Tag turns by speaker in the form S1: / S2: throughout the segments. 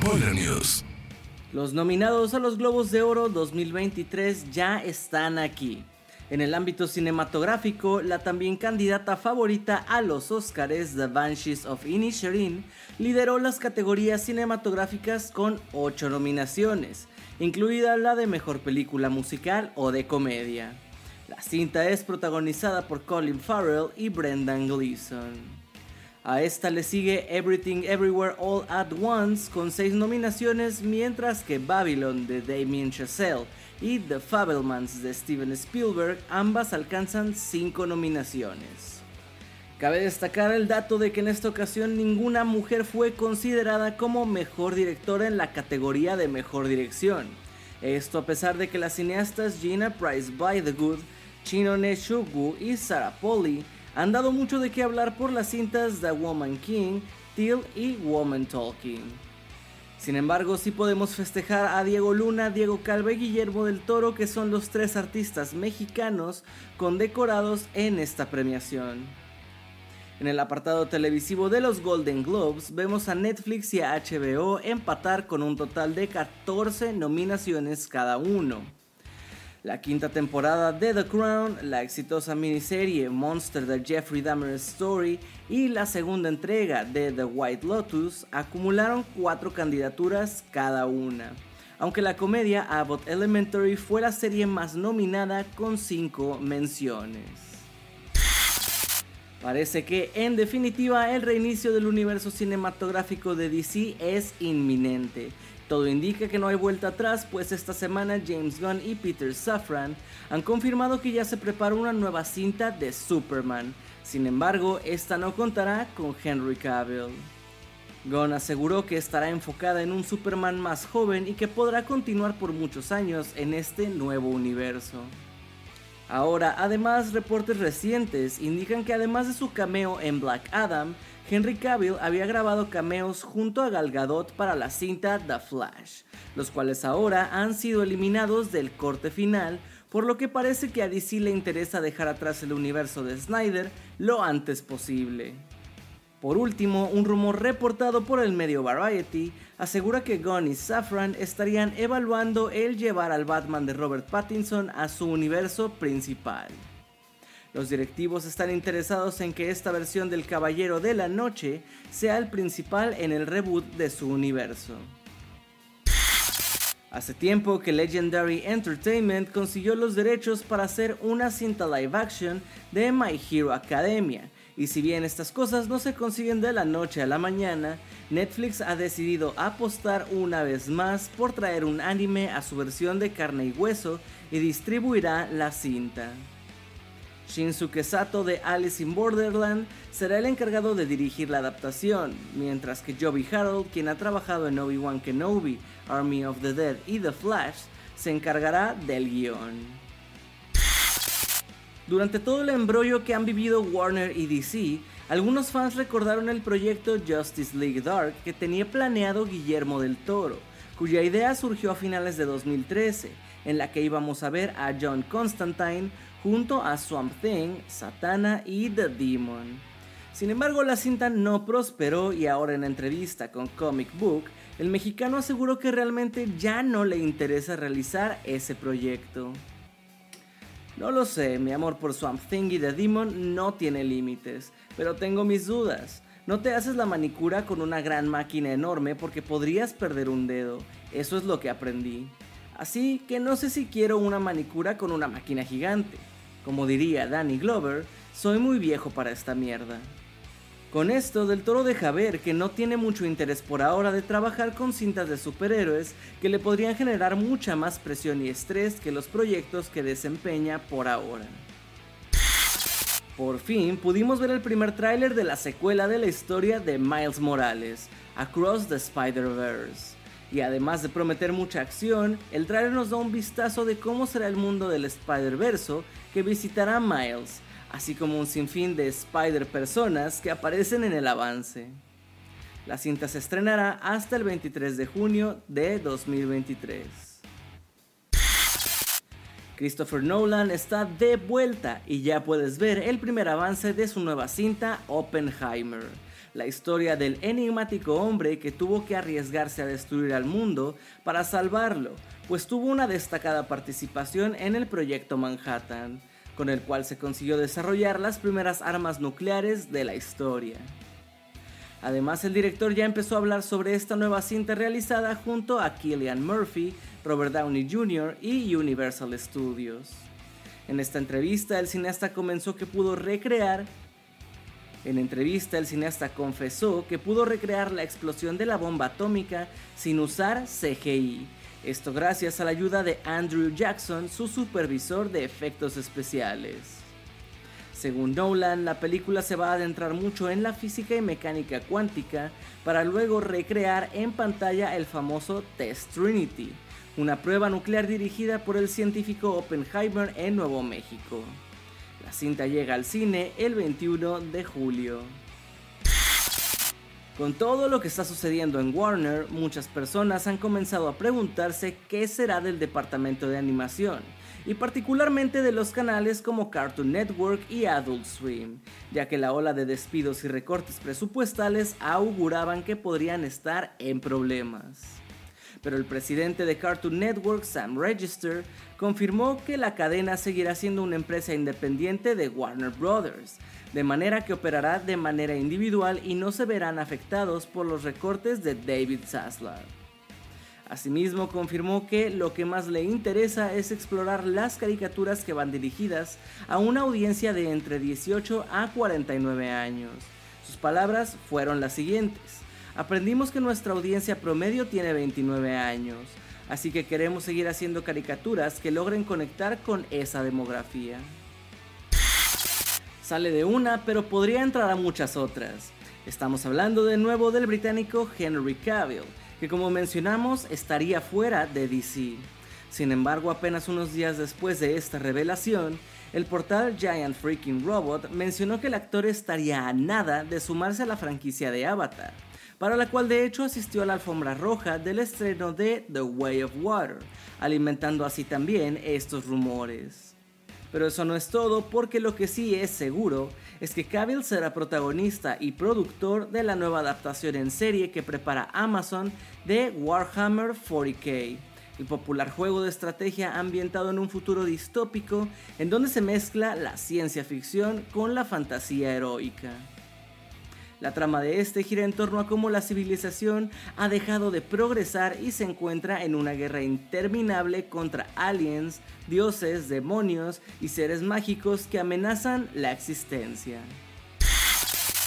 S1: News.
S2: Los nominados a los Globos de Oro 2023 ya están aquí. En el ámbito cinematográfico, la también candidata favorita a los Oscars, The Banshees of Inisherin, lideró las categorías cinematográficas con 8 nominaciones, incluida la de Mejor Película Musical o de Comedia. La cinta es protagonizada por Colin Farrell y Brendan Gleeson. A esta le sigue Everything Everywhere All at Once con 6 nominaciones, mientras que Babylon de Damien Chazelle y The Fabelmans de Steven Spielberg ambas alcanzan 5 nominaciones. Cabe destacar el dato de que en esta ocasión ninguna mujer fue considerada como mejor directora en la categoría de mejor dirección. Esto a pesar de que las cineastas Gina Price by the Good, Chinone Shugu y Sarah Polly han dado mucho de qué hablar por las cintas The Woman King, Till y Woman Talking. Sin embargo, sí podemos festejar a Diego Luna, Diego Calva y Guillermo del Toro, que son los tres artistas mexicanos condecorados en esta premiación. En el apartado televisivo de los Golden Globes vemos a Netflix y a HBO empatar con un total de 14 nominaciones cada uno la quinta temporada de The Crown, la exitosa miniserie Monster The Jeffrey Dahmer Story y la segunda entrega de The White Lotus acumularon cuatro candidaturas cada una, aunque la comedia Abbott Elementary fue la serie más nominada con cinco menciones. Parece que en definitiva el reinicio del universo cinematográfico de DC es inminente todo indica que no hay vuelta atrás, pues esta semana James Gunn y Peter Safran han confirmado que ya se prepara una nueva cinta de Superman. Sin embargo, esta no contará con Henry Cavill. Gunn aseguró que estará enfocada en un Superman más joven y que podrá continuar por muchos años en este nuevo universo. Ahora, además, reportes recientes indican que además de su cameo en Black Adam, Henry Cavill había grabado cameos junto a Gal Gadot para la cinta The Flash, los cuales ahora han sido eliminados del corte final, por lo que parece que a DC le interesa dejar atrás el universo de Snyder lo antes posible. Por último, un rumor reportado por el medio Variety asegura que Gunn y Safran estarían evaluando el llevar al Batman de Robert Pattinson a su universo principal. Los directivos están interesados en que esta versión del Caballero de la Noche sea el principal en el reboot de su universo. Hace tiempo que Legendary Entertainment consiguió los derechos para hacer una cinta live action de My Hero Academia, y si bien estas cosas no se consiguen de la noche a la mañana, Netflix ha decidido apostar una vez más por traer un anime a su versión de carne y hueso y distribuirá la cinta. Shinsuke Sato de Alice in Borderland será el encargado de dirigir la adaptación, mientras que Joby Harold, quien ha trabajado en Obi-Wan Kenobi, Army of the Dead y The Flash, se encargará del guion. Durante todo el embrollo que han vivido Warner y DC, algunos fans recordaron el proyecto Justice League Dark que tenía planeado Guillermo del Toro, cuya idea surgió a finales de 2013, en la que íbamos a ver a John Constantine junto a Swamp Thing, Satana y The Demon. Sin embargo, la cinta no prosperó y ahora en entrevista con Comic Book, el mexicano aseguró que realmente ya no le interesa realizar ese proyecto. No lo sé, mi amor por Swamp Thing y The Demon no tiene límites, pero tengo mis dudas. No te haces la manicura con una gran máquina enorme porque podrías perder un dedo, eso es lo que aprendí. Así que no sé si quiero una manicura con una máquina gigante. Como diría Danny Glover, soy muy viejo para esta mierda. Con esto, Del Toro deja ver que no tiene mucho interés por ahora de trabajar con cintas de superhéroes que le podrían generar mucha más presión y estrés que los proyectos que desempeña por ahora. Por fin pudimos ver el primer tráiler de la secuela de la historia de Miles Morales, Across the Spider-Verse. Y además de prometer mucha acción, el trailer nos da un vistazo de cómo será el mundo del Spider-Verse que visitará Miles, así como un sinfín de Spider-Personas que aparecen en el avance. La cinta se estrenará hasta el 23 de junio de 2023. Christopher Nolan está de vuelta y ya puedes ver el primer avance de su nueva cinta Oppenheimer, la historia del enigmático hombre que tuvo que arriesgarse a destruir al mundo para salvarlo, pues tuvo una destacada participación en el proyecto Manhattan, con el cual se consiguió desarrollar las primeras armas nucleares de la historia. Además, el director ya empezó a hablar sobre esta nueva cinta realizada junto a Killian Murphy, Robert Downey Jr. y Universal Studios. En esta entrevista, el cineasta comenzó que pudo recrear en entrevista, el cineasta confesó que pudo recrear la explosión de la bomba atómica sin usar CGI. Esto gracias a la ayuda de Andrew Jackson, su supervisor de efectos especiales. Según Nolan, la película se va a adentrar mucho en la física y mecánica cuántica para luego recrear en pantalla el famoso Test Trinity, una prueba nuclear dirigida por el científico Oppenheimer en Nuevo México. La cinta llega al cine el 21 de julio. Con todo lo que está sucediendo en Warner, muchas personas han comenzado a preguntarse qué será del departamento de animación, y particularmente de los canales como Cartoon Network y Adult Swim, ya que la ola de despidos y recortes presupuestales auguraban que podrían estar en problemas. Pero el presidente de Cartoon Network, Sam Register, confirmó que la cadena seguirá siendo una empresa independiente de Warner Brothers, de manera que operará de manera individual y no se verán afectados por los recortes de David Zaslav. Asimismo, confirmó que lo que más le interesa es explorar las caricaturas que van dirigidas a una audiencia de entre 18 a 49 años. Sus palabras fueron las siguientes. Aprendimos que nuestra audiencia promedio tiene 29 años, así que queremos seguir haciendo caricaturas que logren conectar con esa demografía. Sale de una, pero podría entrar a muchas otras. Estamos hablando de nuevo del británico Henry Cavill, que como mencionamos estaría fuera de DC. Sin embargo, apenas unos días después de esta revelación, el portal Giant Freaking Robot mencionó que el actor estaría a nada de sumarse a la franquicia de Avatar, para la cual de hecho asistió a la alfombra roja del estreno de The Way of Water, alimentando así también estos rumores. Pero eso no es todo porque lo que sí es seguro es que Cavill será protagonista y productor de la nueva adaptación en serie que prepara Amazon de Warhammer 40k, el popular juego de estrategia ambientado en un futuro distópico en donde se mezcla la ciencia ficción con la fantasía heroica. La trama de este gira en torno a cómo la civilización ha dejado de progresar y se encuentra en una guerra interminable contra aliens, dioses, demonios y seres mágicos que amenazan la existencia.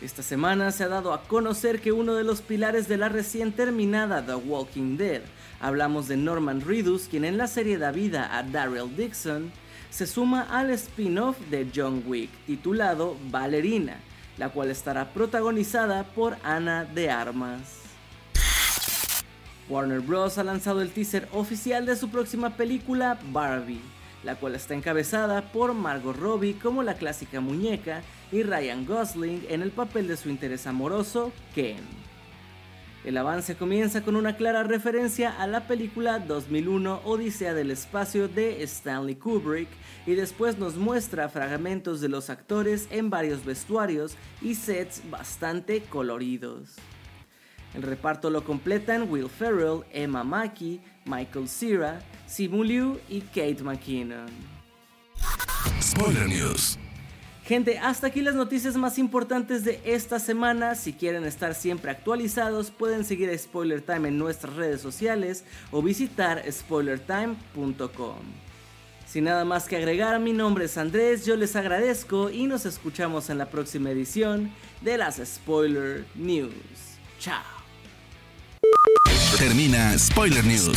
S2: Esta semana se ha dado a conocer que uno de los pilares de la recién terminada The Walking Dead, hablamos de Norman Reedus, quien en la serie da vida a Daryl Dixon, se suma al spin-off de John Wick titulado Ballerina, la cual estará protagonizada por Ana de Armas. Warner Bros. ha lanzado el teaser oficial de su próxima película Barbie, la cual está encabezada por Margot Robbie como la clásica muñeca y Ryan Gosling en el papel de su interés amoroso, Ken. El avance comienza con una clara referencia a la película 2001 Odisea del Espacio de Stanley Kubrick y después nos muestra fragmentos de los actores en varios vestuarios y sets bastante coloridos. El reparto lo completan Will Ferrell, Emma Mackey, Michael Cera, Simu Liu y Kate McKinnon.
S1: Spoiler News.
S2: Gente, hasta aquí las noticias más importantes de esta semana. Si quieren estar siempre actualizados, pueden seguir a Spoiler Time en nuestras redes sociales o visitar spoilertime.com. Sin nada más que agregar, mi nombre es Andrés, yo les agradezco y nos escuchamos en la próxima edición de las Spoiler News. Chao.
S1: Termina Spoiler News